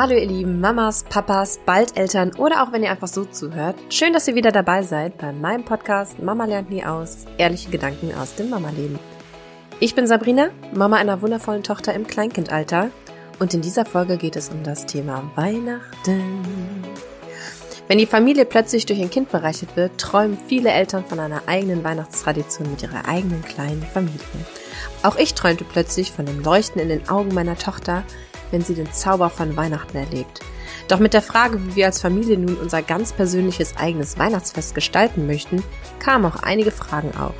Hallo ihr lieben Mamas, Papas, bald Eltern oder auch wenn ihr einfach so zuhört. Schön, dass ihr wieder dabei seid bei meinem Podcast Mama lernt nie aus. Ehrliche Gedanken aus dem Mama-Leben. Ich bin Sabrina, Mama einer wundervollen Tochter im Kleinkindalter und in dieser Folge geht es um das Thema Weihnachten. Wenn die Familie plötzlich durch ein Kind bereichert wird, träumen viele Eltern von einer eigenen Weihnachtstradition mit ihrer eigenen kleinen Familie. Auch ich träumte plötzlich von dem Leuchten in den Augen meiner Tochter, wenn sie den Zauber von Weihnachten erlebt. Doch mit der Frage, wie wir als Familie nun unser ganz persönliches eigenes Weihnachtsfest gestalten möchten, kamen auch einige Fragen auf.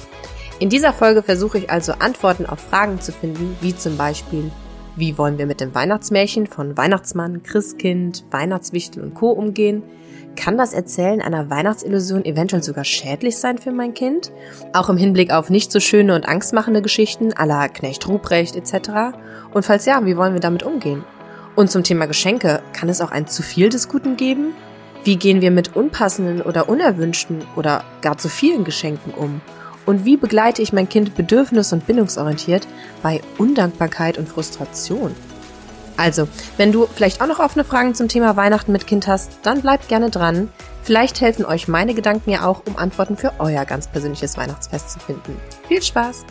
In dieser Folge versuche ich also Antworten auf Fragen zu finden, wie zum Beispiel, wie wollen wir mit dem Weihnachtsmärchen von Weihnachtsmann, Christkind, Weihnachtswichtel und Co. umgehen? Kann das Erzählen einer Weihnachtsillusion eventuell sogar schädlich sein für mein Kind? Auch im Hinblick auf nicht so schöne und angstmachende Geschichten la Knecht Ruprecht etc. Und falls ja, wie wollen wir damit umgehen? Und zum Thema Geschenke, kann es auch ein zu viel des Guten geben? Wie gehen wir mit unpassenden oder unerwünschten oder gar zu vielen Geschenken um? Und wie begleite ich mein Kind bedürfnis- und bindungsorientiert bei Undankbarkeit und Frustration? Also, wenn du vielleicht auch noch offene Fragen zum Thema Weihnachten mit Kind hast, dann bleib gerne dran. Vielleicht helfen euch meine Gedanken ja auch, um Antworten für euer ganz persönliches Weihnachtsfest zu finden. Viel Spaß!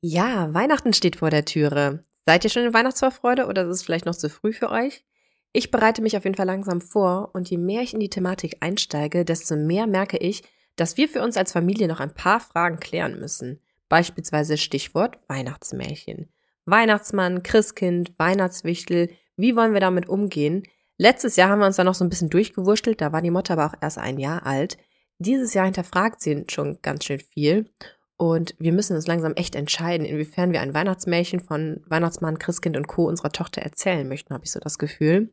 Ja, Weihnachten steht vor der Türe. Seid ihr schon in Weihnachtsvorfreude oder ist es vielleicht noch zu früh für euch? Ich bereite mich auf jeden Fall langsam vor und je mehr ich in die Thematik einsteige, desto mehr merke ich, dass wir für uns als Familie noch ein paar Fragen klären müssen. Beispielsweise Stichwort Weihnachtsmärchen. Weihnachtsmann, Christkind, Weihnachtswichtel, wie wollen wir damit umgehen? Letztes Jahr haben wir uns da noch so ein bisschen durchgewurschtelt, da war die Mutter aber auch erst ein Jahr alt. Dieses Jahr hinterfragt sie schon ganz schön viel. Und wir müssen uns langsam echt entscheiden, inwiefern wir ein Weihnachtsmärchen von Weihnachtsmann, Christkind und Co. unserer Tochter erzählen möchten, habe ich so das Gefühl.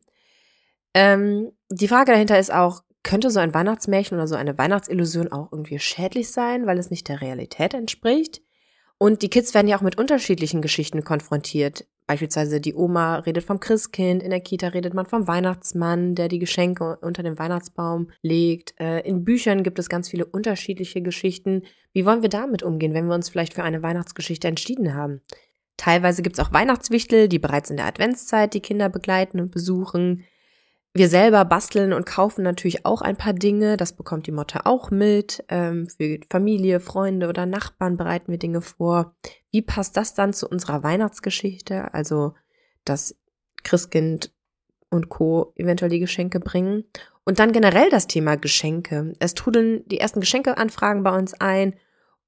Ähm, die Frage dahinter ist auch, könnte so ein Weihnachtsmärchen oder so eine Weihnachtsillusion auch irgendwie schädlich sein, weil es nicht der Realität entspricht? Und die Kids werden ja auch mit unterschiedlichen Geschichten konfrontiert. Beispielsweise die Oma redet vom Christkind, in der Kita redet man vom Weihnachtsmann, der die Geschenke unter den Weihnachtsbaum legt. Äh, in Büchern gibt es ganz viele unterschiedliche Geschichten. Wie wollen wir damit umgehen, wenn wir uns vielleicht für eine Weihnachtsgeschichte entschieden haben? Teilweise gibt es auch Weihnachtswichtel, die bereits in der Adventszeit die Kinder begleiten und besuchen. Wir selber basteln und kaufen natürlich auch ein paar Dinge. Das bekommt die Motte auch mit. Ähm, für Familie, Freunde oder Nachbarn bereiten wir Dinge vor. Wie passt das dann zu unserer Weihnachtsgeschichte? Also, dass Christkind und Co. eventuell die Geschenke bringen. Und dann generell das Thema Geschenke. Es trudeln die ersten Geschenkeanfragen bei uns ein.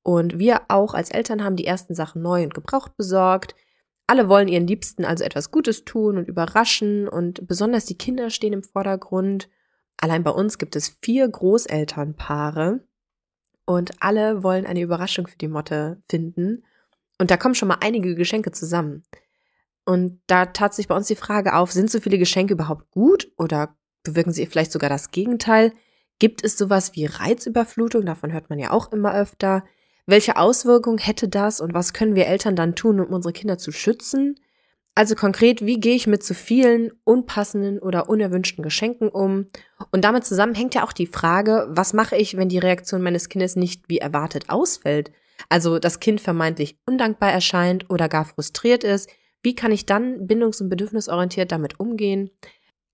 Und wir auch als Eltern haben die ersten Sachen neu und gebraucht besorgt. Alle wollen ihren Liebsten also etwas Gutes tun und überraschen und besonders die Kinder stehen im Vordergrund. Allein bei uns gibt es vier Großelternpaare und alle wollen eine Überraschung für die Motte finden. Und da kommen schon mal einige Geschenke zusammen. Und da tat sich bei uns die Frage auf, sind so viele Geschenke überhaupt gut oder bewirken sie vielleicht sogar das Gegenteil? Gibt es sowas wie Reizüberflutung? Davon hört man ja auch immer öfter. Welche Auswirkungen hätte das und was können wir Eltern dann tun, um unsere Kinder zu schützen? Also konkret, wie gehe ich mit zu vielen unpassenden oder unerwünschten Geschenken um? Und damit zusammen hängt ja auch die Frage, was mache ich, wenn die Reaktion meines Kindes nicht wie erwartet ausfällt? Also das Kind vermeintlich undankbar erscheint oder gar frustriert ist. Wie kann ich dann bindungs- und bedürfnisorientiert damit umgehen?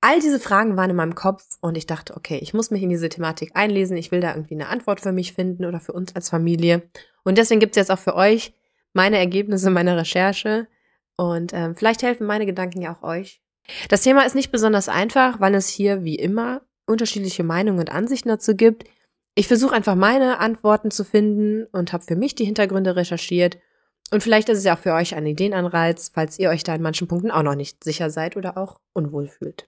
All diese Fragen waren in meinem Kopf und ich dachte, okay, ich muss mich in diese Thematik einlesen, ich will da irgendwie eine Antwort für mich finden oder für uns als Familie. Und deswegen gibt es jetzt auch für euch meine Ergebnisse meiner Recherche und ähm, vielleicht helfen meine Gedanken ja auch euch. Das Thema ist nicht besonders einfach, weil es hier wie immer unterschiedliche Meinungen und Ansichten dazu gibt. Ich versuche einfach meine Antworten zu finden und habe für mich die Hintergründe recherchiert. Und vielleicht ist es ja auch für euch ein Ideenanreiz, falls ihr euch da in manchen Punkten auch noch nicht sicher seid oder auch unwohl fühlt.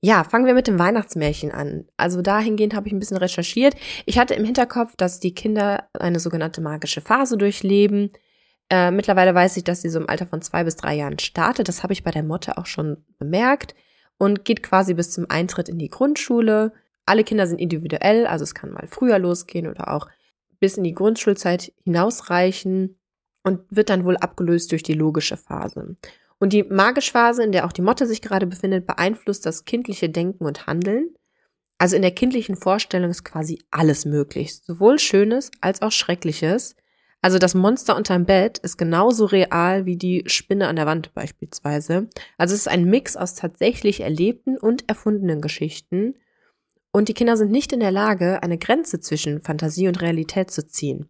Ja, fangen wir mit dem Weihnachtsmärchen an. Also dahingehend habe ich ein bisschen recherchiert. Ich hatte im Hinterkopf, dass die Kinder eine sogenannte magische Phase durchleben. Äh, mittlerweile weiß ich, dass sie so im Alter von zwei bis drei Jahren startet. Das habe ich bei der Motte auch schon bemerkt und geht quasi bis zum Eintritt in die Grundschule. Alle Kinder sind individuell, also es kann mal früher losgehen oder auch bis in die Grundschulzeit hinausreichen und wird dann wohl abgelöst durch die logische Phase. Und die Magischphase, in der auch die Motte sich gerade befindet, beeinflusst das kindliche Denken und Handeln. Also in der kindlichen Vorstellung ist quasi alles möglich, sowohl Schönes als auch Schreckliches. Also das Monster unterm Bett ist genauso real wie die Spinne an der Wand beispielsweise. Also es ist ein Mix aus tatsächlich erlebten und erfundenen Geschichten. Und die Kinder sind nicht in der Lage, eine Grenze zwischen Fantasie und Realität zu ziehen.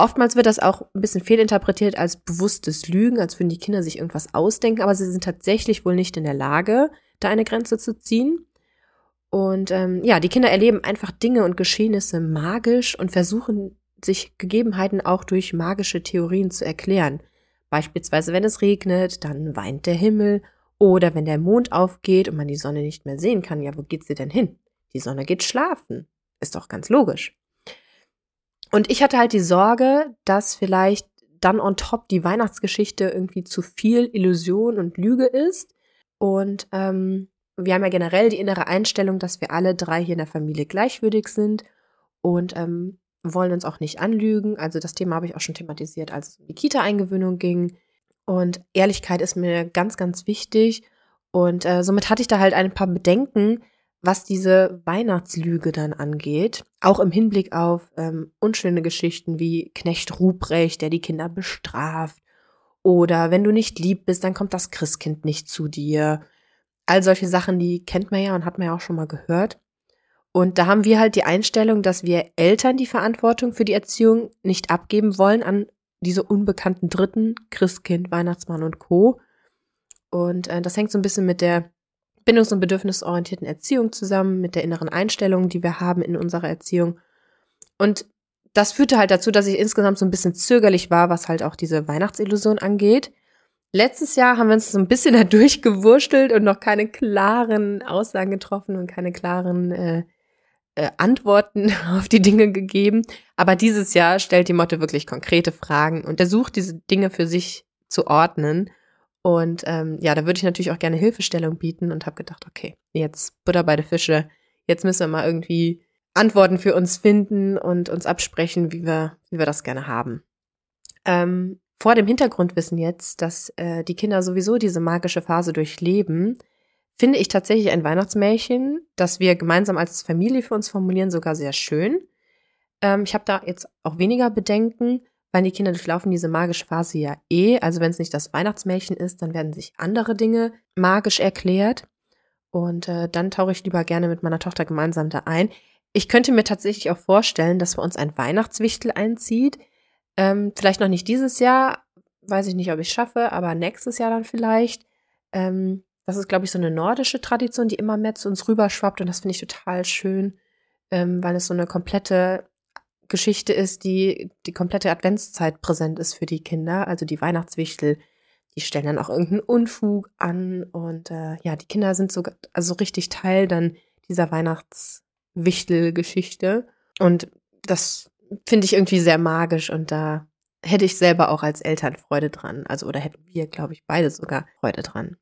Oftmals wird das auch ein bisschen fehlinterpretiert als bewusstes Lügen, als würden die Kinder sich irgendwas ausdenken, aber sie sind tatsächlich wohl nicht in der Lage, da eine Grenze zu ziehen. Und ähm, ja, die Kinder erleben einfach Dinge und Geschehnisse magisch und versuchen sich Gegebenheiten auch durch magische Theorien zu erklären. Beispielsweise, wenn es regnet, dann weint der Himmel. Oder wenn der Mond aufgeht und man die Sonne nicht mehr sehen kann, ja, wo geht sie denn hin? Die Sonne geht schlafen. Ist doch ganz logisch. Und ich hatte halt die Sorge, dass vielleicht dann on top die Weihnachtsgeschichte irgendwie zu viel Illusion und Lüge ist. Und ähm, wir haben ja generell die innere Einstellung, dass wir alle drei hier in der Familie gleichwürdig sind. Und ähm, wollen uns auch nicht anlügen. Also das Thema habe ich auch schon thematisiert, als es um die Kita-Eingewöhnung ging. Und Ehrlichkeit ist mir ganz, ganz wichtig. Und äh, somit hatte ich da halt ein paar Bedenken, was diese Weihnachtslüge dann angeht. Auch im Hinblick auf ähm, unschöne Geschichten wie Knecht Ruprecht, der die Kinder bestraft. Oder wenn du nicht lieb bist, dann kommt das Christkind nicht zu dir. All solche Sachen, die kennt man ja und hat man ja auch schon mal gehört. Und da haben wir halt die Einstellung, dass wir Eltern die Verantwortung für die Erziehung nicht abgeben wollen an diese unbekannten Dritten, Christkind, Weihnachtsmann und Co. Und äh, das hängt so ein bisschen mit der bindungs- und bedürfnisorientierten Erziehung zusammen, mit der inneren Einstellung, die wir haben in unserer Erziehung. Und das führte halt dazu, dass ich insgesamt so ein bisschen zögerlich war, was halt auch diese Weihnachtsillusion angeht. Letztes Jahr haben wir uns so ein bisschen da durchgewurschtelt und noch keine klaren Aussagen getroffen und keine klaren äh, äh, Antworten auf die Dinge gegeben. Aber dieses Jahr stellt die Motte wirklich konkrete Fragen und versucht diese Dinge für sich zu ordnen. Und ähm, ja, da würde ich natürlich auch gerne Hilfestellung bieten und habe gedacht, okay, jetzt Butter bei der Fische. Jetzt müssen wir mal irgendwie Antworten für uns finden und uns absprechen, wie wir, wie wir das gerne haben. Ähm, vor dem Hintergrundwissen jetzt, dass äh, die Kinder sowieso diese magische Phase durchleben, finde ich tatsächlich ein Weihnachtsmärchen, das wir gemeinsam als Familie für uns formulieren, sogar sehr schön. Ähm, ich habe da jetzt auch weniger Bedenken, weil die Kinder durchlaufen diese magische Phase ja eh. Also wenn es nicht das Weihnachtsmärchen ist, dann werden sich andere Dinge magisch erklärt. Und äh, dann tauche ich lieber gerne mit meiner Tochter gemeinsam da ein. Ich könnte mir tatsächlich auch vorstellen, dass bei uns ein Weihnachtswichtel einzieht. Ähm, vielleicht noch nicht dieses Jahr, weiß ich nicht, ob ich es schaffe, aber nächstes Jahr dann vielleicht. Ähm, das ist, glaube ich, so eine nordische Tradition, die immer mehr zu uns rüberschwappt. Und das finde ich total schön, ähm, weil es so eine komplette Geschichte ist, die die komplette Adventszeit präsent ist für die Kinder. Also die Weihnachtswichtel, die stellen dann auch irgendeinen Unfug an. Und äh, ja, die Kinder sind so also richtig Teil dann dieser Weihnachtswichtel-Geschichte. Und das finde ich irgendwie sehr magisch und da hätte ich selber auch als Eltern Freude dran. Also, oder hätten wir, glaube ich, beide sogar Freude dran.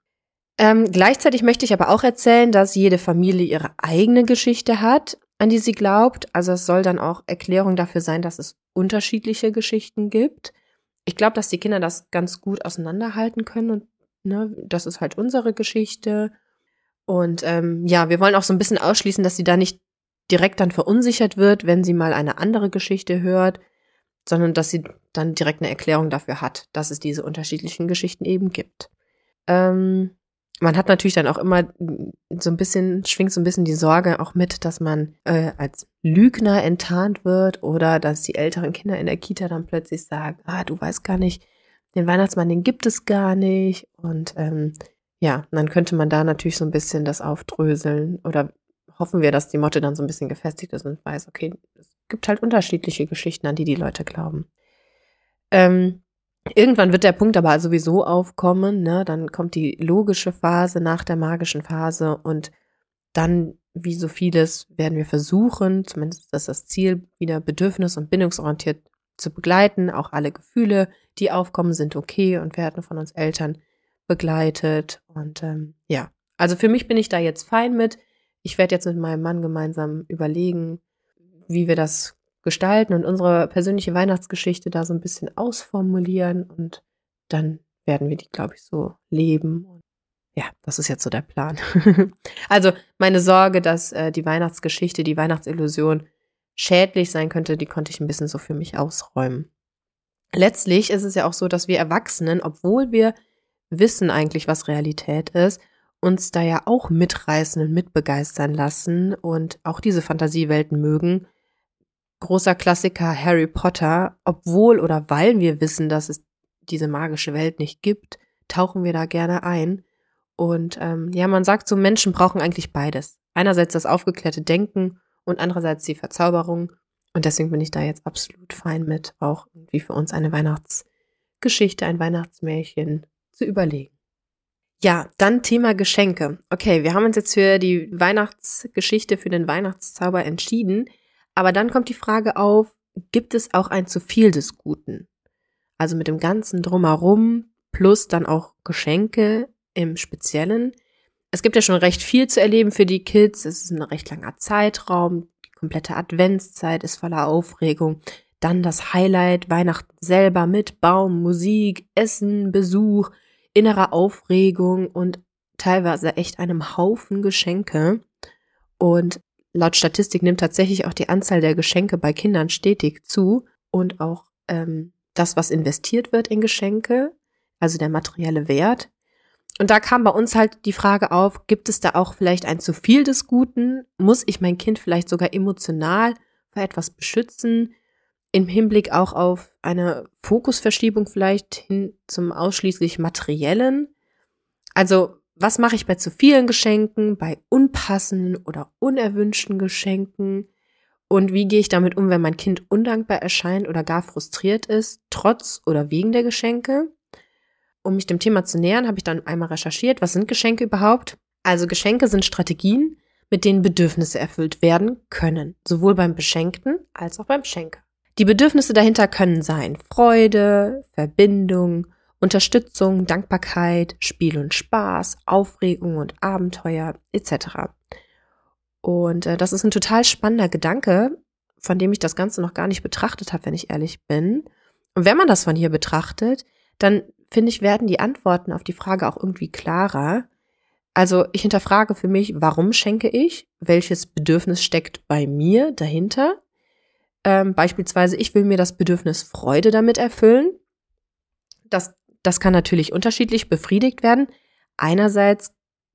Ähm, gleichzeitig möchte ich aber auch erzählen, dass jede Familie ihre eigene Geschichte hat, an die sie glaubt. Also es soll dann auch Erklärung dafür sein, dass es unterschiedliche Geschichten gibt. Ich glaube, dass die Kinder das ganz gut auseinanderhalten können und ne, das ist halt unsere Geschichte. Und ähm, ja, wir wollen auch so ein bisschen ausschließen, dass sie da nicht direkt dann verunsichert wird, wenn sie mal eine andere Geschichte hört, sondern dass sie dann direkt eine Erklärung dafür hat, dass es diese unterschiedlichen Geschichten eben gibt. Ähm, man hat natürlich dann auch immer so ein bisschen, schwingt so ein bisschen die Sorge auch mit, dass man äh, als Lügner enttarnt wird oder dass die älteren Kinder in der Kita dann plötzlich sagen, ah, du weißt gar nicht, den Weihnachtsmann, den gibt es gar nicht. Und ähm, ja, dann könnte man da natürlich so ein bisschen das aufdröseln oder hoffen wir, dass die Motte dann so ein bisschen gefestigt ist und weiß, okay, es gibt halt unterschiedliche Geschichten, an die die Leute glauben. Ähm, Irgendwann wird der Punkt aber sowieso aufkommen, ne? Dann kommt die logische Phase nach der magischen Phase und dann, wie so vieles, werden wir versuchen, zumindest ist das das Ziel, wieder bedürfnis- und bindungsorientiert zu begleiten. Auch alle Gefühle, die aufkommen, sind okay und werden von uns Eltern begleitet. Und ähm, ja, also für mich bin ich da jetzt fein mit. Ich werde jetzt mit meinem Mann gemeinsam überlegen, wie wir das gestalten und unsere persönliche Weihnachtsgeschichte da so ein bisschen ausformulieren und dann werden wir die, glaube ich, so leben. Ja, das ist jetzt so der Plan. also meine Sorge, dass äh, die Weihnachtsgeschichte, die Weihnachtsillusion schädlich sein könnte, die konnte ich ein bisschen so für mich ausräumen. letztlich ist es ja auch so, dass wir Erwachsenen, obwohl wir wissen eigentlich, was Realität ist, uns da ja auch mitreißen und mitbegeistern lassen und auch diese Fantasiewelten mögen. Großer Klassiker Harry Potter, obwohl oder weil wir wissen, dass es diese magische Welt nicht gibt, tauchen wir da gerne ein. Und ähm, ja, man sagt so, Menschen brauchen eigentlich beides. Einerseits das aufgeklärte Denken und andererseits die Verzauberung. Und deswegen bin ich da jetzt absolut fein mit, auch irgendwie für uns eine Weihnachtsgeschichte, ein Weihnachtsmärchen zu überlegen. Ja, dann Thema Geschenke. Okay, wir haben uns jetzt für die Weihnachtsgeschichte, für den Weihnachtszauber entschieden. Aber dann kommt die Frage auf, gibt es auch ein zu viel des Guten? Also mit dem ganzen Drumherum plus dann auch Geschenke im Speziellen. Es gibt ja schon recht viel zu erleben für die Kids. Es ist ein recht langer Zeitraum. Die komplette Adventszeit ist voller Aufregung. Dann das Highlight, Weihnachten selber mit Baum, Musik, Essen, Besuch, innerer Aufregung und teilweise echt einem Haufen Geschenke. Und laut Statistik nimmt tatsächlich auch die Anzahl der Geschenke bei Kindern stetig zu und auch ähm, das, was investiert wird in Geschenke, also der materielle Wert. Und da kam bei uns halt die Frage auf, gibt es da auch vielleicht ein zu viel des Guten? Muss ich mein Kind vielleicht sogar emotional vor etwas beschützen? Im Hinblick auch auf eine Fokusverschiebung vielleicht hin zum ausschließlich materiellen? Also, was mache ich bei zu vielen Geschenken, bei unpassenden oder unerwünschten Geschenken? Und wie gehe ich damit um, wenn mein Kind undankbar erscheint oder gar frustriert ist, trotz oder wegen der Geschenke? Um mich dem Thema zu nähern, habe ich dann einmal recherchiert, was sind Geschenke überhaupt? Also Geschenke sind Strategien, mit denen Bedürfnisse erfüllt werden können, sowohl beim Beschenkten als auch beim Schenker. Die Bedürfnisse dahinter können sein Freude, Verbindung, Unterstützung, Dankbarkeit, Spiel und Spaß, Aufregung und Abenteuer etc. Und äh, das ist ein total spannender Gedanke, von dem ich das Ganze noch gar nicht betrachtet habe, wenn ich ehrlich bin. Und wenn man das von hier betrachtet, dann finde ich, werden die Antworten auf die Frage auch irgendwie klarer. Also ich hinterfrage für mich, warum schenke ich? Welches Bedürfnis steckt bei mir dahinter? Ähm, beispielsweise, ich will mir das Bedürfnis Freude damit erfüllen. Das, das kann natürlich unterschiedlich befriedigt werden. Einerseits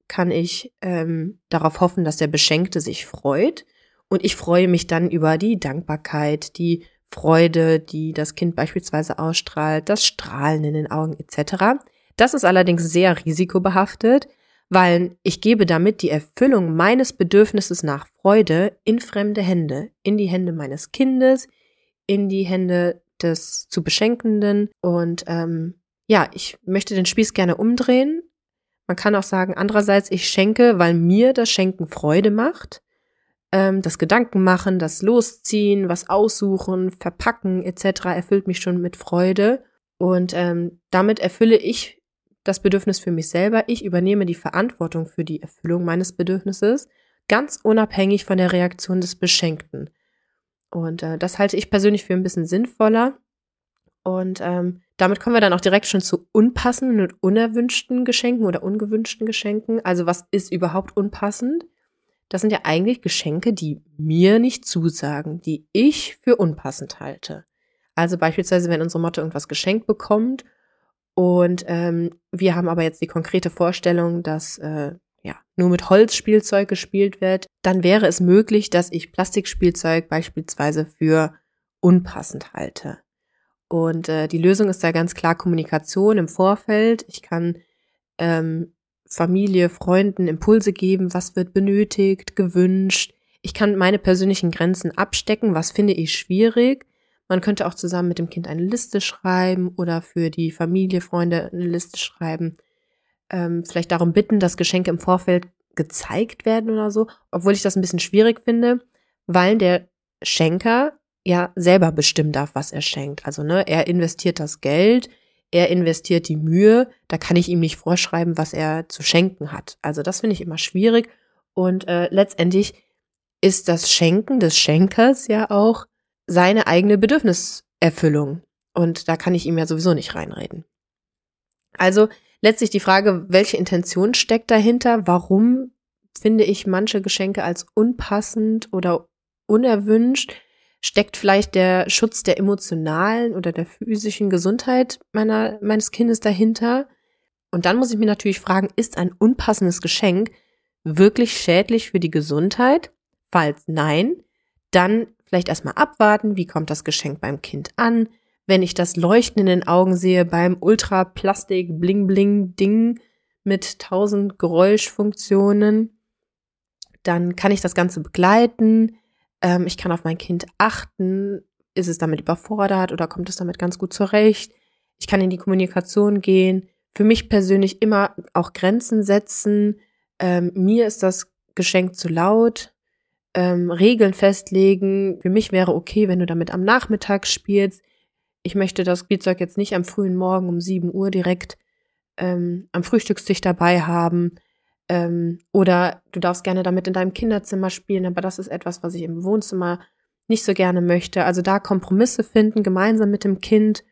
kann ich ähm, darauf hoffen, dass der Beschenkte sich freut. Und ich freue mich dann über die Dankbarkeit, die Freude, die das Kind beispielsweise ausstrahlt, das Strahlen in den Augen etc. Das ist allerdings sehr risikobehaftet, weil ich gebe damit die Erfüllung meines Bedürfnisses nach Freude in fremde Hände, in die Hände meines Kindes, in die Hände des zu Beschenkenden. Und ähm, ja, ich möchte den Spieß gerne umdrehen. Man kann auch sagen, andererseits, ich schenke, weil mir das Schenken Freude macht ähm, das Gedanken machen, das Losziehen, was aussuchen, verpacken etc. erfüllt mich schon mit Freude. Und ähm, damit erfülle ich das Bedürfnis für mich selber. Ich übernehme die Verantwortung für die Erfüllung meines Bedürfnisses, ganz unabhängig von der Reaktion des Beschenkten. Und äh, das halte ich persönlich für ein bisschen sinnvoller. Und ähm, damit kommen wir dann auch direkt schon zu unpassenden und unerwünschten Geschenken oder ungewünschten Geschenken. Also was ist überhaupt unpassend? Das sind ja eigentlich Geschenke, die mir nicht zusagen, die ich für unpassend halte. Also beispielsweise, wenn unsere Motte irgendwas geschenkt bekommt und ähm, wir haben aber jetzt die konkrete Vorstellung, dass äh, ja nur mit Holzspielzeug gespielt wird, dann wäre es möglich, dass ich Plastikspielzeug beispielsweise für unpassend halte. Und äh, die Lösung ist da ganz klar Kommunikation im Vorfeld. Ich kann ähm, Familie, Freunden Impulse geben, was wird benötigt, gewünscht. Ich kann meine persönlichen Grenzen abstecken, was finde ich schwierig. Man könnte auch zusammen mit dem Kind eine Liste schreiben oder für die Familie, Freunde eine Liste schreiben. Ähm, vielleicht darum bitten, dass Geschenke im Vorfeld gezeigt werden oder so, obwohl ich das ein bisschen schwierig finde, weil der Schenker ja selber bestimmen darf, was er schenkt. Also, ne, er investiert das Geld, er investiert die Mühe, da kann ich ihm nicht vorschreiben, was er zu schenken hat. Also das finde ich immer schwierig. Und äh, letztendlich ist das Schenken des Schenkers ja auch seine eigene Bedürfniserfüllung. Und da kann ich ihm ja sowieso nicht reinreden. Also letztlich die Frage, welche Intention steckt dahinter? Warum finde ich manche Geschenke als unpassend oder unerwünscht? Steckt vielleicht der Schutz der emotionalen oder der physischen Gesundheit meiner, meines Kindes dahinter? Und dann muss ich mir natürlich fragen, ist ein unpassendes Geschenk wirklich schädlich für die Gesundheit? Falls nein, dann vielleicht erstmal abwarten, wie kommt das Geschenk beim Kind an? Wenn ich das Leuchten in den Augen sehe beim Ultra-Plastik Bling Bling Ding mit tausend Geräuschfunktionen, dann kann ich das Ganze begleiten. Ähm, ich kann auf mein Kind achten. Ist es damit überfordert oder kommt es damit ganz gut zurecht? Ich kann in die Kommunikation gehen. Für mich persönlich immer auch Grenzen setzen. Ähm, mir ist das Geschenk zu laut. Ähm, Regeln festlegen. Für mich wäre okay, wenn du damit am Nachmittag spielst. Ich möchte das Spielzeug jetzt nicht am frühen Morgen um 7 Uhr direkt ähm, am Frühstückstisch dabei haben. Ähm, oder du darfst gerne damit in deinem Kinderzimmer spielen, aber das ist etwas, was ich im Wohnzimmer nicht so gerne möchte. Also da Kompromisse finden, gemeinsam mit dem Kind.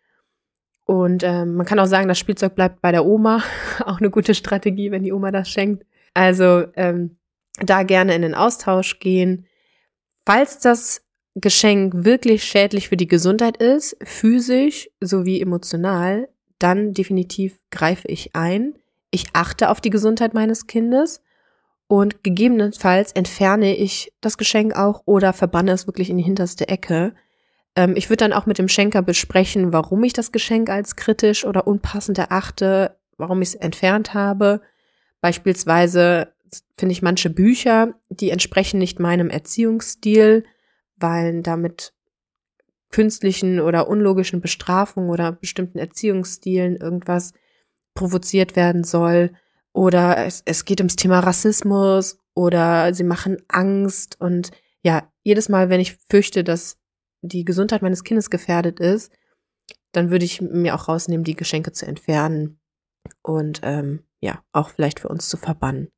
Und ähm, man kann auch sagen, das Spielzeug bleibt bei der Oma. auch eine gute Strategie, wenn die Oma das schenkt. Also ähm, da gerne in den Austausch gehen. Falls das Geschenk wirklich schädlich für die Gesundheit ist, physisch sowie emotional, dann definitiv greife ich ein ich achte auf die Gesundheit meines Kindes und gegebenenfalls entferne ich das Geschenk auch oder verbanne es wirklich in die hinterste Ecke. Ähm, ich würde dann auch mit dem Schenker besprechen, warum ich das Geschenk als kritisch oder unpassend erachte, warum ich es entfernt habe. Beispielsweise finde ich manche Bücher, die entsprechen nicht meinem Erziehungsstil, weil damit künstlichen oder unlogischen Bestrafungen oder bestimmten Erziehungsstilen irgendwas provoziert werden soll. Oder es, es geht ums Thema Rassismus oder sie machen Angst. Und ja, jedes Mal, wenn ich fürchte, dass die Gesundheit meines Kindes gefährdet ist, dann würde ich mir auch rausnehmen, die Geschenke zu entfernen und ähm, ja, auch vielleicht für uns zu verbannen.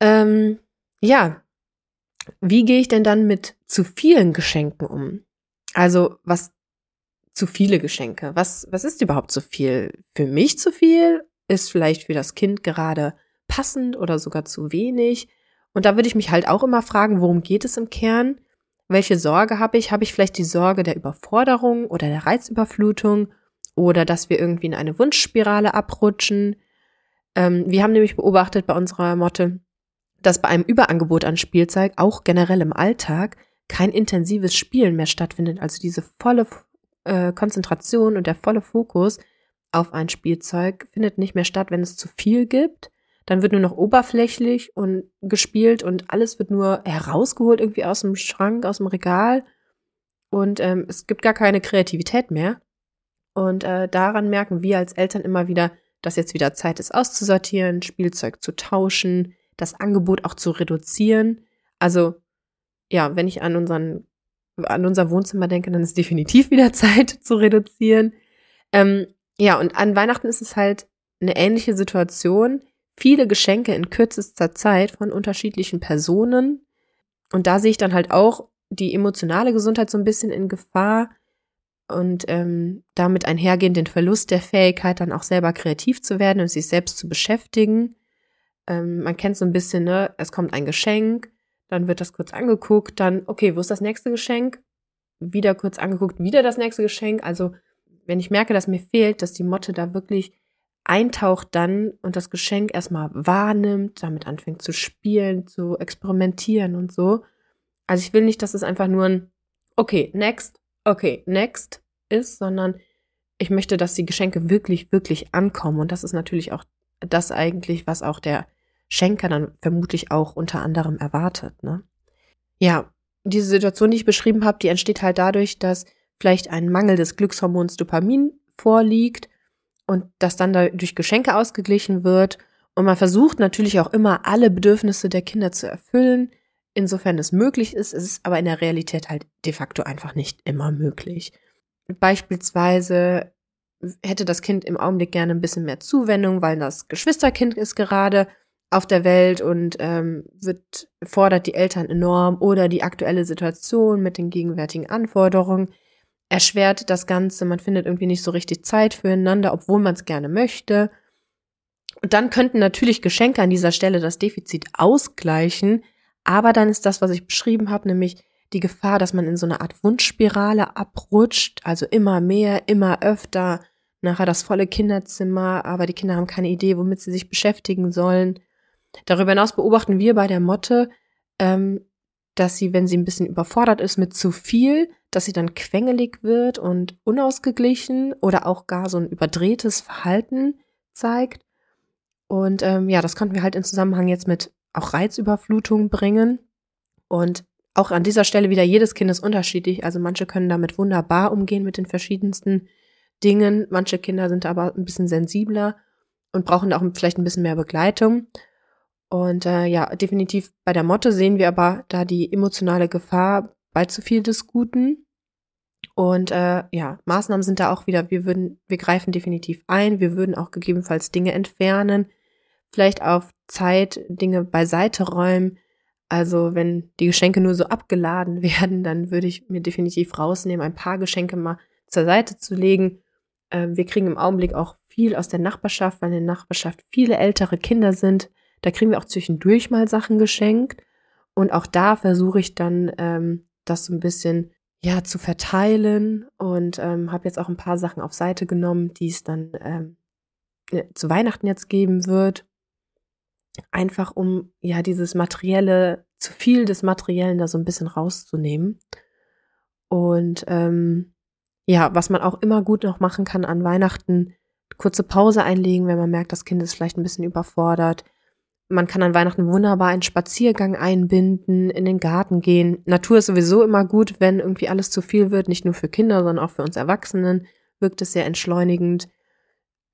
Ähm, ja, wie gehe ich denn dann mit zu vielen Geschenken um? Also was zu viele Geschenke. Was, was ist überhaupt zu viel? Für mich zu viel? Ist vielleicht für das Kind gerade passend oder sogar zu wenig? Und da würde ich mich halt auch immer fragen, worum geht es im Kern? Welche Sorge habe ich? Habe ich vielleicht die Sorge der Überforderung oder der Reizüberflutung oder dass wir irgendwie in eine Wunschspirale abrutschen? Ähm, wir haben nämlich beobachtet bei unserer Motte, dass bei einem Überangebot an Spielzeug auch generell im Alltag kein intensives Spielen mehr stattfindet. Also diese volle äh, Konzentration und der volle Fokus auf ein Spielzeug findet nicht mehr statt, wenn es zu viel gibt. Dann wird nur noch oberflächlich und gespielt und alles wird nur herausgeholt irgendwie aus dem Schrank, aus dem Regal. Und ähm, es gibt gar keine Kreativität mehr. Und äh, daran merken wir als Eltern immer wieder, dass jetzt wieder Zeit ist, auszusortieren, Spielzeug zu tauschen, das Angebot auch zu reduzieren. Also ja, wenn ich an unseren an unser Wohnzimmer denke, dann ist definitiv wieder Zeit zu reduzieren. Ähm, ja, und an Weihnachten ist es halt eine ähnliche Situation. Viele Geschenke in kürzester Zeit von unterschiedlichen Personen. Und da sehe ich dann halt auch die emotionale Gesundheit so ein bisschen in Gefahr und ähm, damit einhergehend den Verlust der Fähigkeit, dann auch selber kreativ zu werden und sich selbst zu beschäftigen. Ähm, man kennt so ein bisschen, ne, es kommt ein Geschenk, dann wird das kurz angeguckt, dann, okay, wo ist das nächste Geschenk? Wieder kurz angeguckt, wieder das nächste Geschenk. Also, wenn ich merke, dass mir fehlt, dass die Motte da wirklich eintaucht dann und das Geschenk erstmal wahrnimmt, damit anfängt zu spielen, zu experimentieren und so. Also ich will nicht, dass es einfach nur ein okay, next, okay, next ist, sondern ich möchte, dass die Geschenke wirklich, wirklich ankommen. Und das ist natürlich auch das eigentlich, was auch der Schenker dann vermutlich auch unter anderem erwartet. Ne? Ja, diese Situation, die ich beschrieben habe, die entsteht halt dadurch, dass vielleicht ein Mangel des Glückshormons Dopamin vorliegt und das dann durch Geschenke ausgeglichen wird. Und man versucht natürlich auch immer, alle Bedürfnisse der Kinder zu erfüllen, insofern es möglich ist. Es ist aber in der Realität halt de facto einfach nicht immer möglich. Beispielsweise hätte das Kind im Augenblick gerne ein bisschen mehr Zuwendung, weil das Geschwisterkind ist gerade auf der Welt und ähm, wird fordert die Eltern enorm oder die aktuelle Situation mit den gegenwärtigen Anforderungen erschwert das Ganze. Man findet irgendwie nicht so richtig Zeit füreinander, obwohl man es gerne möchte. Und dann könnten natürlich Geschenke an dieser Stelle das Defizit ausgleichen, aber dann ist das, was ich beschrieben habe, nämlich die Gefahr, dass man in so eine Art Wunschspirale abrutscht, also immer mehr, immer öfter, nachher das volle Kinderzimmer, aber die Kinder haben keine Idee, womit sie sich beschäftigen sollen. Darüber hinaus beobachten wir bei der Motte, ähm, dass sie, wenn sie ein bisschen überfordert ist mit zu viel, dass sie dann quengelig wird und unausgeglichen oder auch gar so ein überdrehtes Verhalten zeigt. Und ähm, ja, das konnten wir halt in Zusammenhang jetzt mit auch Reizüberflutung bringen. Und auch an dieser Stelle wieder, jedes Kind ist unterschiedlich. Also manche können damit wunderbar umgehen mit den verschiedensten Dingen. Manche Kinder sind aber ein bisschen sensibler und brauchen auch vielleicht ein bisschen mehr Begleitung. Und äh, ja, definitiv bei der Motte sehen wir aber da die emotionale Gefahr bei zu viel des Guten. Und äh, ja, Maßnahmen sind da auch wieder, wir würden, wir greifen definitiv ein, wir würden auch gegebenenfalls Dinge entfernen, vielleicht auf Zeit Dinge beiseite räumen. Also wenn die Geschenke nur so abgeladen werden, dann würde ich mir definitiv rausnehmen, ein paar Geschenke mal zur Seite zu legen. Äh, wir kriegen im Augenblick auch viel aus der Nachbarschaft, weil in der Nachbarschaft viele ältere Kinder sind da kriegen wir auch zwischendurch mal Sachen geschenkt. Und auch da versuche ich dann, ähm, das so ein bisschen ja zu verteilen und ähm, habe jetzt auch ein paar Sachen auf Seite genommen, die es dann ähm, zu Weihnachten jetzt geben wird. Einfach um ja dieses materielle, zu viel des Materiellen da so ein bisschen rauszunehmen. Und ähm, ja, was man auch immer gut noch machen kann an Weihnachten, kurze Pause einlegen, wenn man merkt, das Kind ist vielleicht ein bisschen überfordert. Man kann an Weihnachten wunderbar einen Spaziergang einbinden, in den Garten gehen. Natur ist sowieso immer gut, wenn irgendwie alles zu viel wird, nicht nur für Kinder, sondern auch für uns Erwachsenen wirkt es sehr entschleunigend.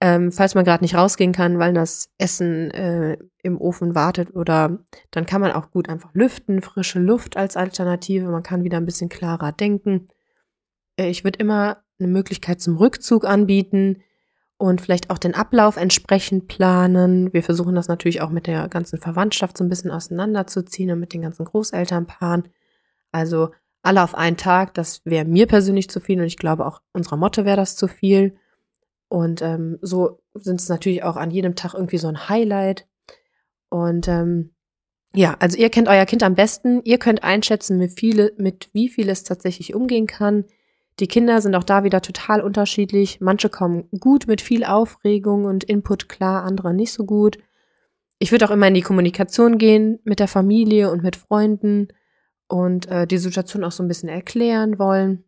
Ähm, falls man gerade nicht rausgehen kann, weil das Essen äh, im Ofen wartet oder dann kann man auch gut einfach lüften, frische Luft als Alternative. Man kann wieder ein bisschen klarer denken. Äh, ich würde immer eine Möglichkeit zum Rückzug anbieten und vielleicht auch den Ablauf entsprechend planen. Wir versuchen das natürlich auch mit der ganzen Verwandtschaft so ein bisschen auseinanderzuziehen und mit den ganzen Großelternpaaren. Also alle auf einen Tag, das wäre mir persönlich zu viel und ich glaube auch unserer Motte wäre das zu viel. Und ähm, so sind es natürlich auch an jedem Tag irgendwie so ein Highlight. Und ähm, ja, also ihr kennt euer Kind am besten. Ihr könnt einschätzen, mit, viele, mit wie viel es tatsächlich umgehen kann. Die Kinder sind auch da wieder total unterschiedlich. Manche kommen gut mit viel Aufregung und Input klar, andere nicht so gut. Ich würde auch immer in die Kommunikation gehen mit der Familie und mit Freunden und äh, die Situation auch so ein bisschen erklären wollen.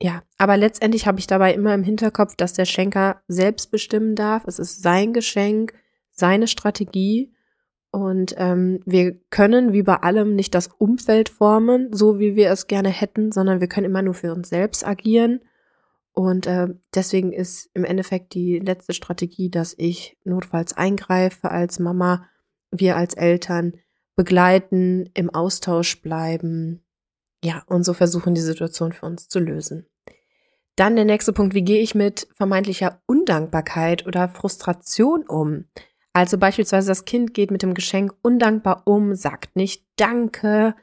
Ja, aber letztendlich habe ich dabei immer im Hinterkopf, dass der Schenker selbst bestimmen darf. Es ist sein Geschenk, seine Strategie und ähm, wir können wie bei allem nicht das Umfeld formen, so wie wir es gerne hätten, sondern wir können immer nur für uns selbst agieren. Und äh, deswegen ist im Endeffekt die letzte Strategie, dass ich notfalls eingreife als Mama, wir als Eltern begleiten, im Austausch bleiben. Ja, und so versuchen, die Situation für uns zu lösen. Dann der nächste Punkt, wie gehe ich mit vermeintlicher Undankbarkeit oder Frustration um? Also beispielsweise das Kind geht mit dem Geschenk undankbar um, sagt nicht Danke.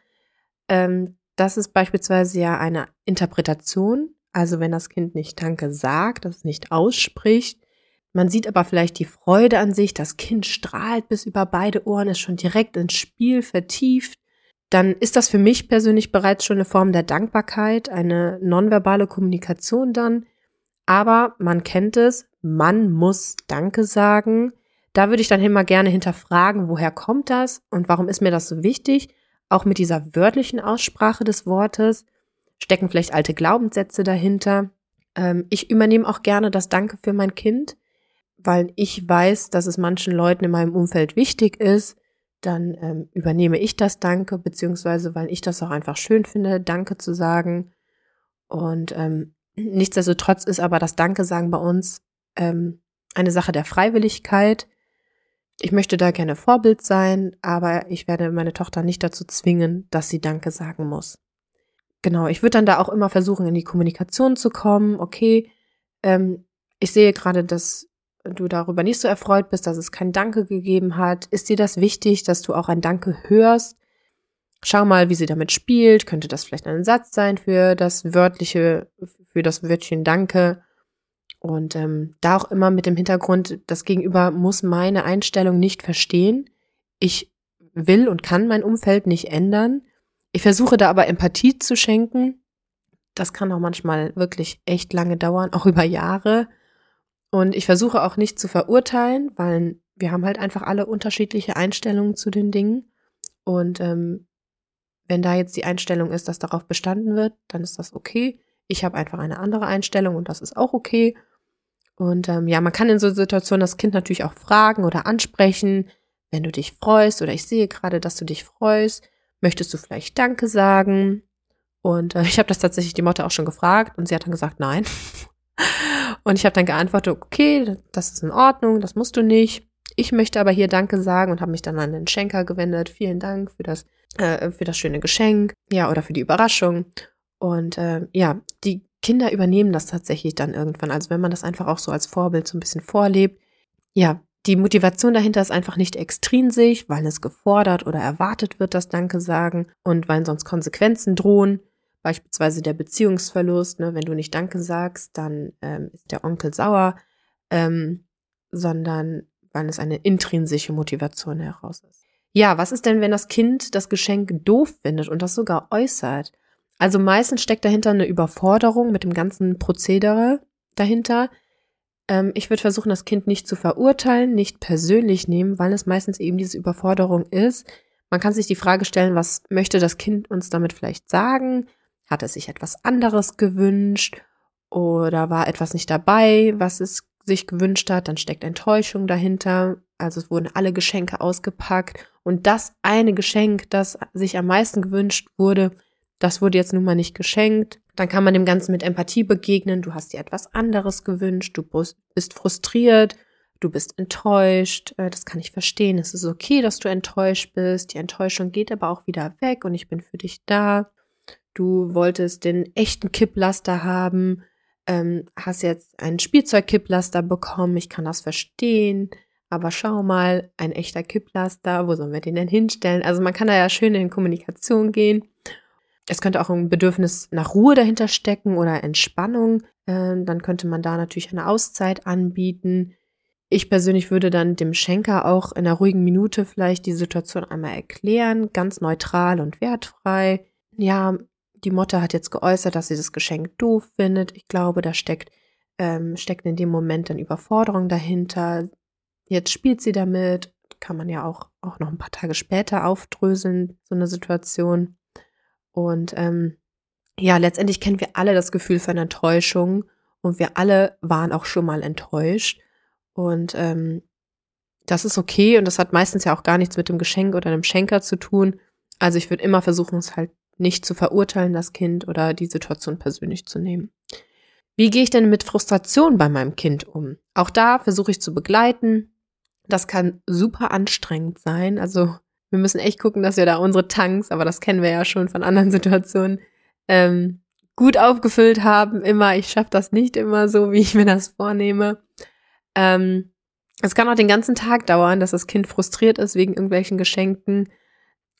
Ähm, das ist beispielsweise ja eine Interpretation. Also wenn das Kind nicht Danke sagt, das nicht ausspricht. Man sieht aber vielleicht die Freude an sich, das Kind strahlt bis über beide Ohren, ist schon direkt ins Spiel vertieft. Dann ist das für mich persönlich bereits schon eine Form der Dankbarkeit, eine nonverbale Kommunikation dann. Aber man kennt es, man muss Danke sagen da würde ich dann immer gerne hinterfragen, woher kommt das und warum ist mir das so wichtig? Auch mit dieser wörtlichen Aussprache des Wortes stecken vielleicht alte Glaubenssätze dahinter. Ähm, ich übernehme auch gerne das Danke für mein Kind, weil ich weiß, dass es manchen Leuten in meinem Umfeld wichtig ist. Dann ähm, übernehme ich das Danke, beziehungsweise weil ich das auch einfach schön finde, Danke zu sagen. Und ähm, nichtsdestotrotz ist aber das Danke sagen bei uns ähm, eine Sache der Freiwilligkeit ich möchte da gerne Vorbild sein, aber ich werde meine Tochter nicht dazu zwingen, dass sie Danke sagen muss. Genau, ich würde dann da auch immer versuchen, in die Kommunikation zu kommen. Okay, ähm, ich sehe gerade, dass du darüber nicht so erfreut bist, dass es kein Danke gegeben hat. Ist dir das wichtig, dass du auch ein Danke hörst? Schau mal, wie sie damit spielt. Könnte das vielleicht ein Satz sein für das wörtliche, für das Wörtchen Danke? Und ähm, da auch immer mit dem Hintergrund, das Gegenüber muss meine Einstellung nicht verstehen. Ich will und kann mein Umfeld nicht ändern. Ich versuche da aber Empathie zu schenken. Das kann auch manchmal wirklich echt lange dauern, auch über Jahre. Und ich versuche auch nicht zu verurteilen, weil wir haben halt einfach alle unterschiedliche Einstellungen zu den Dingen. Und ähm, wenn da jetzt die Einstellung ist, dass darauf bestanden wird, dann ist das okay. Ich habe einfach eine andere Einstellung und das ist auch okay. Und ähm, ja, man kann in so Situationen das Kind natürlich auch fragen oder ansprechen, wenn du dich freust oder ich sehe gerade, dass du dich freust, möchtest du vielleicht Danke sagen? Und äh, ich habe das tatsächlich die Mutter auch schon gefragt und sie hat dann gesagt, nein. und ich habe dann geantwortet, okay, das ist in Ordnung, das musst du nicht. Ich möchte aber hier Danke sagen und habe mich dann an den Schenker gewendet. Vielen Dank für das, äh, für das schöne Geschenk, ja, oder für die Überraschung. Und äh, ja, die Kinder übernehmen das tatsächlich dann irgendwann. Also wenn man das einfach auch so als Vorbild so ein bisschen vorlebt. Ja, die Motivation dahinter ist einfach nicht extrinsisch, weil es gefordert oder erwartet wird, das Danke sagen und weil sonst Konsequenzen drohen. Beispielsweise der Beziehungsverlust, ne? wenn du nicht Danke sagst, dann ähm, ist der Onkel sauer, ähm, sondern weil es eine intrinsische Motivation heraus ist. Ja, was ist denn, wenn das Kind das Geschenk doof findet und das sogar äußert? Also meistens steckt dahinter eine Überforderung mit dem ganzen Prozedere dahinter. Ähm, ich würde versuchen, das Kind nicht zu verurteilen, nicht persönlich nehmen, weil es meistens eben diese Überforderung ist. Man kann sich die Frage stellen, was möchte das Kind uns damit vielleicht sagen? Hat es sich etwas anderes gewünscht? Oder war etwas nicht dabei, was es sich gewünscht hat? Dann steckt Enttäuschung dahinter. Also es wurden alle Geschenke ausgepackt. Und das eine Geschenk, das sich am meisten gewünscht wurde, das wurde jetzt nun mal nicht geschenkt. Dann kann man dem Ganzen mit Empathie begegnen. Du hast dir etwas anderes gewünscht. Du bist frustriert. Du bist enttäuscht. Äh, das kann ich verstehen. Es ist okay, dass du enttäuscht bist. Die Enttäuschung geht aber auch wieder weg und ich bin für dich da. Du wolltest den echten Kipplaster haben. Ähm, hast jetzt einen Spielzeugkipplaster bekommen. Ich kann das verstehen. Aber schau mal, ein echter Kipplaster, wo sollen wir den denn hinstellen? Also man kann da ja schön in Kommunikation gehen es könnte auch ein Bedürfnis nach Ruhe dahinter stecken oder Entspannung. Äh, dann könnte man da natürlich eine Auszeit anbieten. Ich persönlich würde dann dem Schenker auch in einer ruhigen Minute vielleicht die Situation einmal erklären, ganz neutral und wertfrei. Ja, die Motte hat jetzt geäußert, dass sie das Geschenk doof findet. Ich glaube, da steckt, ähm, steckt in dem Moment dann Überforderung dahinter. Jetzt spielt sie damit. Kann man ja auch, auch noch ein paar Tage später aufdröseln, so eine Situation. Und ähm, ja, letztendlich kennen wir alle das Gefühl von Enttäuschung und wir alle waren auch schon mal enttäuscht. Und ähm, das ist okay und das hat meistens ja auch gar nichts mit dem Geschenk oder dem Schenker zu tun. Also ich würde immer versuchen, es halt nicht zu verurteilen, das Kind oder die Situation persönlich zu nehmen. Wie gehe ich denn mit Frustration bei meinem Kind um? Auch da versuche ich zu begleiten. Das kann super anstrengend sein. Also wir müssen echt gucken, dass wir da unsere Tanks, aber das kennen wir ja schon von anderen Situationen, ähm, gut aufgefüllt haben. Immer, ich schaffe das nicht immer so, wie ich mir das vornehme. Ähm, es kann auch den ganzen Tag dauern, dass das Kind frustriert ist wegen irgendwelchen Geschenken.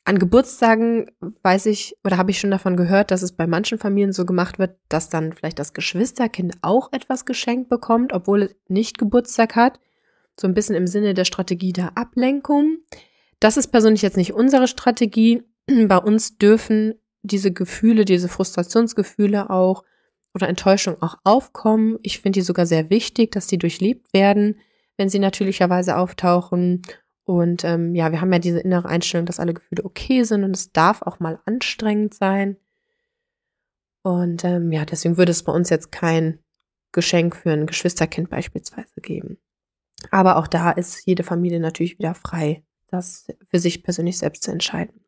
An Geburtstagen weiß ich oder habe ich schon davon gehört, dass es bei manchen Familien so gemacht wird, dass dann vielleicht das Geschwisterkind auch etwas geschenkt bekommt, obwohl es nicht Geburtstag hat. So ein bisschen im Sinne der Strategie der Ablenkung. Das ist persönlich jetzt nicht unsere Strategie. Bei uns dürfen diese Gefühle, diese Frustrationsgefühle auch oder Enttäuschung auch aufkommen. Ich finde die sogar sehr wichtig, dass die durchlebt werden, wenn sie natürlicherweise auftauchen. Und ähm, ja, wir haben ja diese innere Einstellung, dass alle Gefühle okay sind und es darf auch mal anstrengend sein. Und ähm, ja, deswegen würde es bei uns jetzt kein Geschenk für ein Geschwisterkind beispielsweise geben. Aber auch da ist jede Familie natürlich wieder frei, das für sich persönlich selbst zu entscheiden.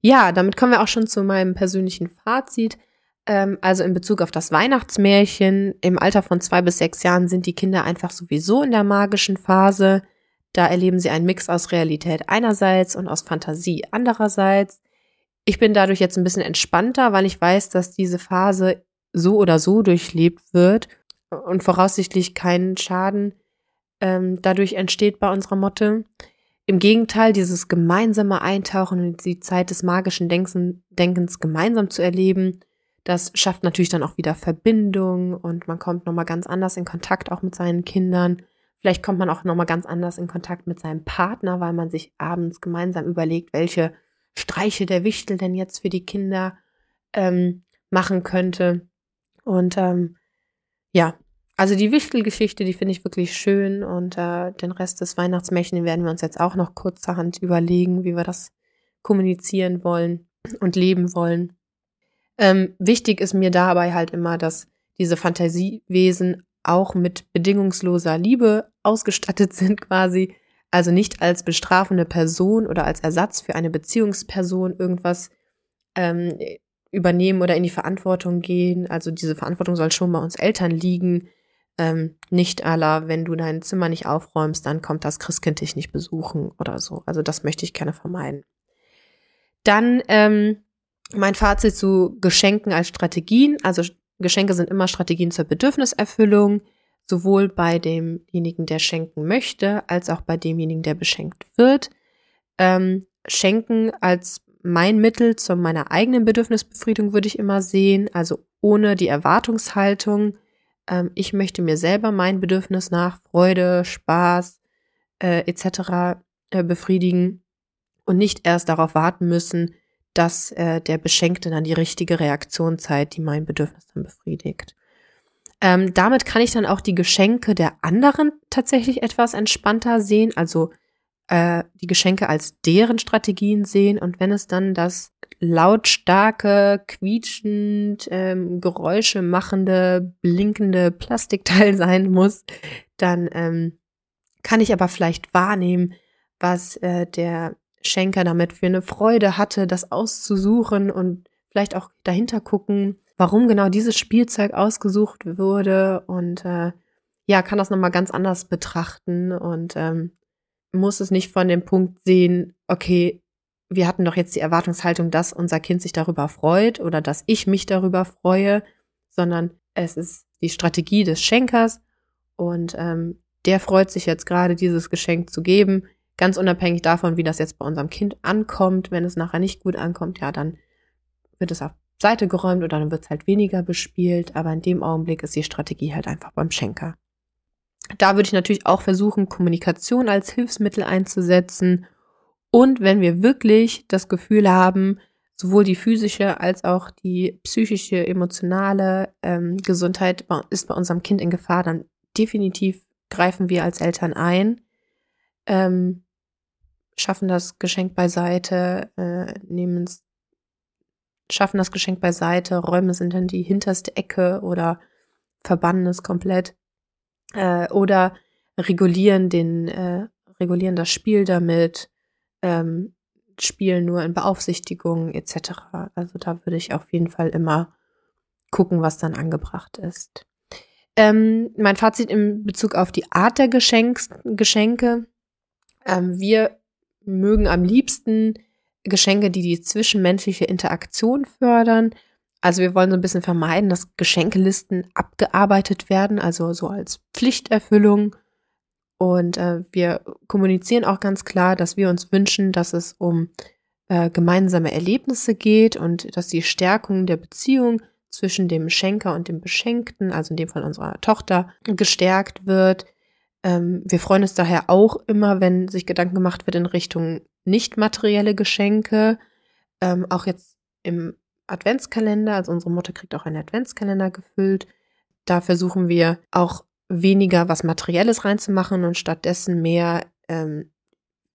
Ja, damit kommen wir auch schon zu meinem persönlichen Fazit. Ähm, also in Bezug auf das Weihnachtsmärchen, im Alter von zwei bis sechs Jahren sind die Kinder einfach sowieso in der magischen Phase. Da erleben sie einen Mix aus Realität einerseits und aus Fantasie andererseits. Ich bin dadurch jetzt ein bisschen entspannter, weil ich weiß, dass diese Phase so oder so durchlebt wird und voraussichtlich keinen Schaden ähm, dadurch entsteht bei unserer Motte. Im Gegenteil, dieses gemeinsame Eintauchen in die Zeit des magischen Denkens gemeinsam zu erleben, das schafft natürlich dann auch wieder Verbindung und man kommt nochmal ganz anders in Kontakt auch mit seinen Kindern. Vielleicht kommt man auch nochmal ganz anders in Kontakt mit seinem Partner, weil man sich abends gemeinsam überlegt, welche Streiche der Wichtel denn jetzt für die Kinder ähm, machen könnte. Und ähm, ja, also die Wichtelgeschichte, die finde ich wirklich schön und äh, den Rest des Weihnachtsmärchen werden wir uns jetzt auch noch kurzerhand überlegen, wie wir das kommunizieren wollen und leben wollen. Ähm, wichtig ist mir dabei halt immer, dass diese Fantasiewesen auch mit bedingungsloser Liebe ausgestattet sind quasi. Also nicht als bestrafende Person oder als Ersatz für eine Beziehungsperson irgendwas ähm, übernehmen oder in die Verantwortung gehen. Also diese Verantwortung soll schon bei uns Eltern liegen. Ähm, nicht aller, wenn du dein Zimmer nicht aufräumst, dann kommt das Christkind dich nicht besuchen oder so. Also das möchte ich gerne vermeiden. Dann ähm, mein Fazit zu Geschenken als Strategien. Also Geschenke sind immer Strategien zur Bedürfniserfüllung, sowohl bei demjenigen, der schenken möchte, als auch bei demjenigen, der beschenkt wird. Ähm, Schenken als mein Mittel zu meiner eigenen Bedürfnisbefriedigung würde ich immer sehen, also ohne die Erwartungshaltung, ähm, ich möchte mir selber mein Bedürfnis nach Freude, Spaß äh, etc. Äh, befriedigen und nicht erst darauf warten müssen, dass äh, der Beschenkte dann die richtige Reaktion zeigt, die mein Bedürfnis dann befriedigt. Ähm, damit kann ich dann auch die Geschenke der anderen tatsächlich etwas entspannter sehen, also äh, die Geschenke als deren Strategien sehen und wenn es dann das lautstarke, quietschend, ähm, Geräusche machende, blinkende Plastikteil sein muss, dann ähm, kann ich aber vielleicht wahrnehmen, was äh, der Schenker damit für eine Freude hatte, das auszusuchen und vielleicht auch dahinter gucken, warum genau dieses Spielzeug ausgesucht wurde und äh, ja, kann das nochmal ganz anders betrachten und ähm, muss es nicht von dem Punkt sehen, okay, wir hatten doch jetzt die Erwartungshaltung, dass unser Kind sich darüber freut oder dass ich mich darüber freue, sondern es ist die Strategie des Schenkers und ähm, der freut sich jetzt gerade, dieses Geschenk zu geben. Ganz unabhängig davon, wie das jetzt bei unserem Kind ankommt. Wenn es nachher nicht gut ankommt, ja, dann wird es auf Seite geräumt oder dann wird es halt weniger bespielt. Aber in dem Augenblick ist die Strategie halt einfach beim Schenker. Da würde ich natürlich auch versuchen, Kommunikation als Hilfsmittel einzusetzen. Und wenn wir wirklich das Gefühl haben, sowohl die physische als auch die psychische, emotionale ähm, Gesundheit ist bei unserem Kind in Gefahr, dann definitiv greifen wir als Eltern ein. Ähm, schaffen das Geschenk beiseite, äh, nehmen es, schaffen das Geschenk beiseite, räumen es in die hinterste Ecke oder verbannen es komplett äh, oder regulieren den, äh, regulieren das Spiel damit, ähm, spielen nur in Beaufsichtigung etc. Also da würde ich auf jeden Fall immer gucken, was dann angebracht ist. Ähm, mein Fazit in Bezug auf die Art der Geschenks Geschenke. Ähm, wir mögen am liebsten Geschenke, die die zwischenmenschliche Interaktion fördern. Also wir wollen so ein bisschen vermeiden, dass Geschenkelisten abgearbeitet werden, also so als Pflichterfüllung. Und äh, wir kommunizieren auch ganz klar, dass wir uns wünschen, dass es um äh, gemeinsame Erlebnisse geht und dass die Stärkung der Beziehung zwischen dem Schenker und dem Beschenkten, also in dem Fall unserer Tochter, gestärkt wird. Ähm, wir freuen uns daher auch immer, wenn sich Gedanken gemacht wird in Richtung nicht materielle Geschenke. Ähm, auch jetzt im Adventskalender, also unsere Mutter kriegt auch einen Adventskalender gefüllt. Da versuchen wir auch weniger was Materielles reinzumachen und stattdessen mehr ähm,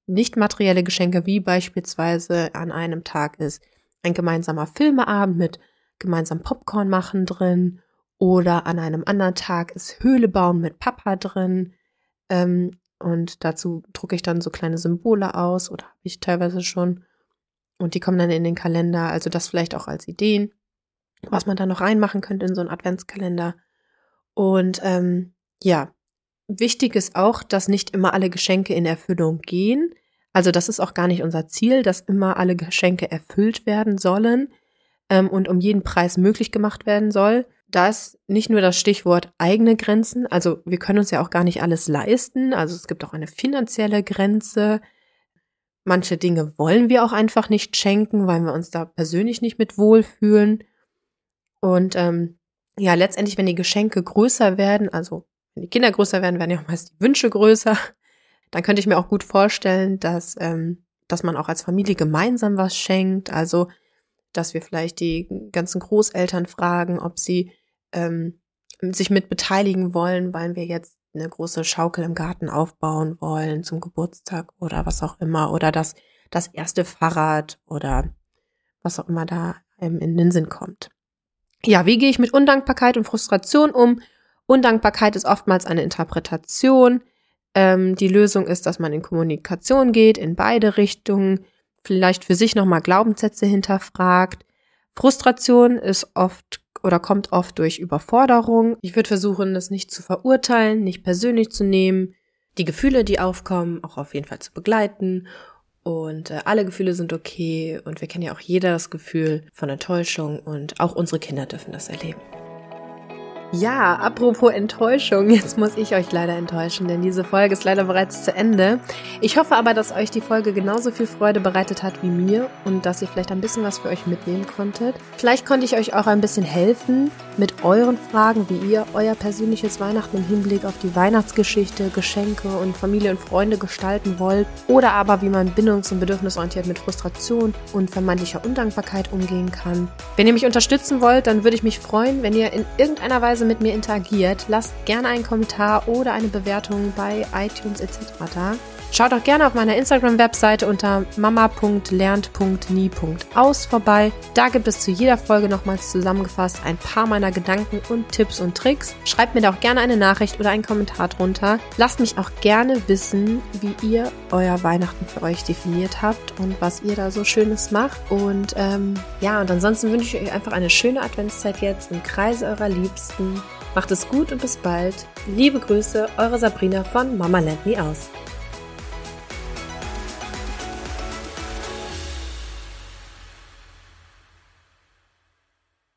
nicht materielle Geschenke, wie beispielsweise an einem Tag ist ein gemeinsamer Filmeabend mit gemeinsam Popcorn machen drin oder an einem anderen Tag ist Höhle bauen mit Papa drin ähm, und dazu drucke ich dann so kleine Symbole aus oder habe ich teilweise schon. Und die kommen dann in den Kalender. Also das vielleicht auch als Ideen, was man da noch reinmachen könnte in so einen Adventskalender. Und ähm, ja, wichtig ist auch, dass nicht immer alle Geschenke in Erfüllung gehen. Also das ist auch gar nicht unser Ziel, dass immer alle Geschenke erfüllt werden sollen ähm, und um jeden Preis möglich gemacht werden soll, da ist nicht nur das Stichwort eigene Grenzen, also wir können uns ja auch gar nicht alles leisten, also es gibt auch eine finanzielle Grenze. Manche Dinge wollen wir auch einfach nicht schenken, weil wir uns da persönlich nicht mit wohlfühlen. Und ähm, ja, letztendlich, wenn die Geschenke größer werden, also wenn die Kinder größer werden, werden ja auch meist die Wünsche größer, dann könnte ich mir auch gut vorstellen, dass ähm, dass man auch als Familie gemeinsam was schenkt. Also, dass wir vielleicht die ganzen Großeltern fragen, ob sie ähm, sich mit beteiligen wollen, weil wir jetzt eine große Schaukel im Garten aufbauen wollen zum Geburtstag oder was auch immer. Oder das, das erste Fahrrad oder was auch immer da ähm, in den Sinn kommt. Ja, wie gehe ich mit Undankbarkeit und Frustration um? Undankbarkeit ist oftmals eine Interpretation. Ähm, die Lösung ist, dass man in Kommunikation geht, in beide Richtungen, vielleicht für sich nochmal Glaubenssätze hinterfragt. Frustration ist oft oder kommt oft durch Überforderung. Ich würde versuchen, das nicht zu verurteilen, nicht persönlich zu nehmen, die Gefühle, die aufkommen, auch auf jeden Fall zu begleiten und äh, alle Gefühle sind okay und wir kennen ja auch jeder das Gefühl von Enttäuschung und auch unsere Kinder dürfen das erleben. Ja, apropos Enttäuschung, jetzt muss ich euch leider enttäuschen, denn diese Folge ist leider bereits zu Ende. Ich hoffe aber, dass euch die Folge genauso viel Freude bereitet hat wie mir und dass ihr vielleicht ein bisschen was für euch mitnehmen konntet. Vielleicht konnte ich euch auch ein bisschen helfen mit euren Fragen, wie ihr euer persönliches Weihnachten im Hinblick auf die Weihnachtsgeschichte, Geschenke und Familie und Freunde gestalten wollt oder aber wie man bindungs- und bedürfnisorientiert mit Frustration und vermeintlicher Undankbarkeit umgehen kann. Wenn ihr mich unterstützen wollt, dann würde ich mich freuen, wenn ihr in irgendeiner Weise Weise mit mir interagiert, lasst gerne einen Kommentar oder eine Bewertung bei iTunes etc. da. Schaut auch gerne auf meiner Instagram-Webseite unter mama.lernt.nie.aus vorbei. Da gibt es zu jeder Folge nochmals zusammengefasst ein paar meiner Gedanken und Tipps und Tricks. Schreibt mir da auch gerne eine Nachricht oder einen Kommentar drunter. Lasst mich auch gerne wissen, wie ihr euer Weihnachten für euch definiert habt und was ihr da so Schönes macht. Und ähm, ja, und ansonsten wünsche ich euch einfach eine schöne Adventszeit jetzt im Kreise eurer Liebsten. Macht es gut und bis bald. Liebe Grüße, eure Sabrina von Mama Lernt Nie Aus.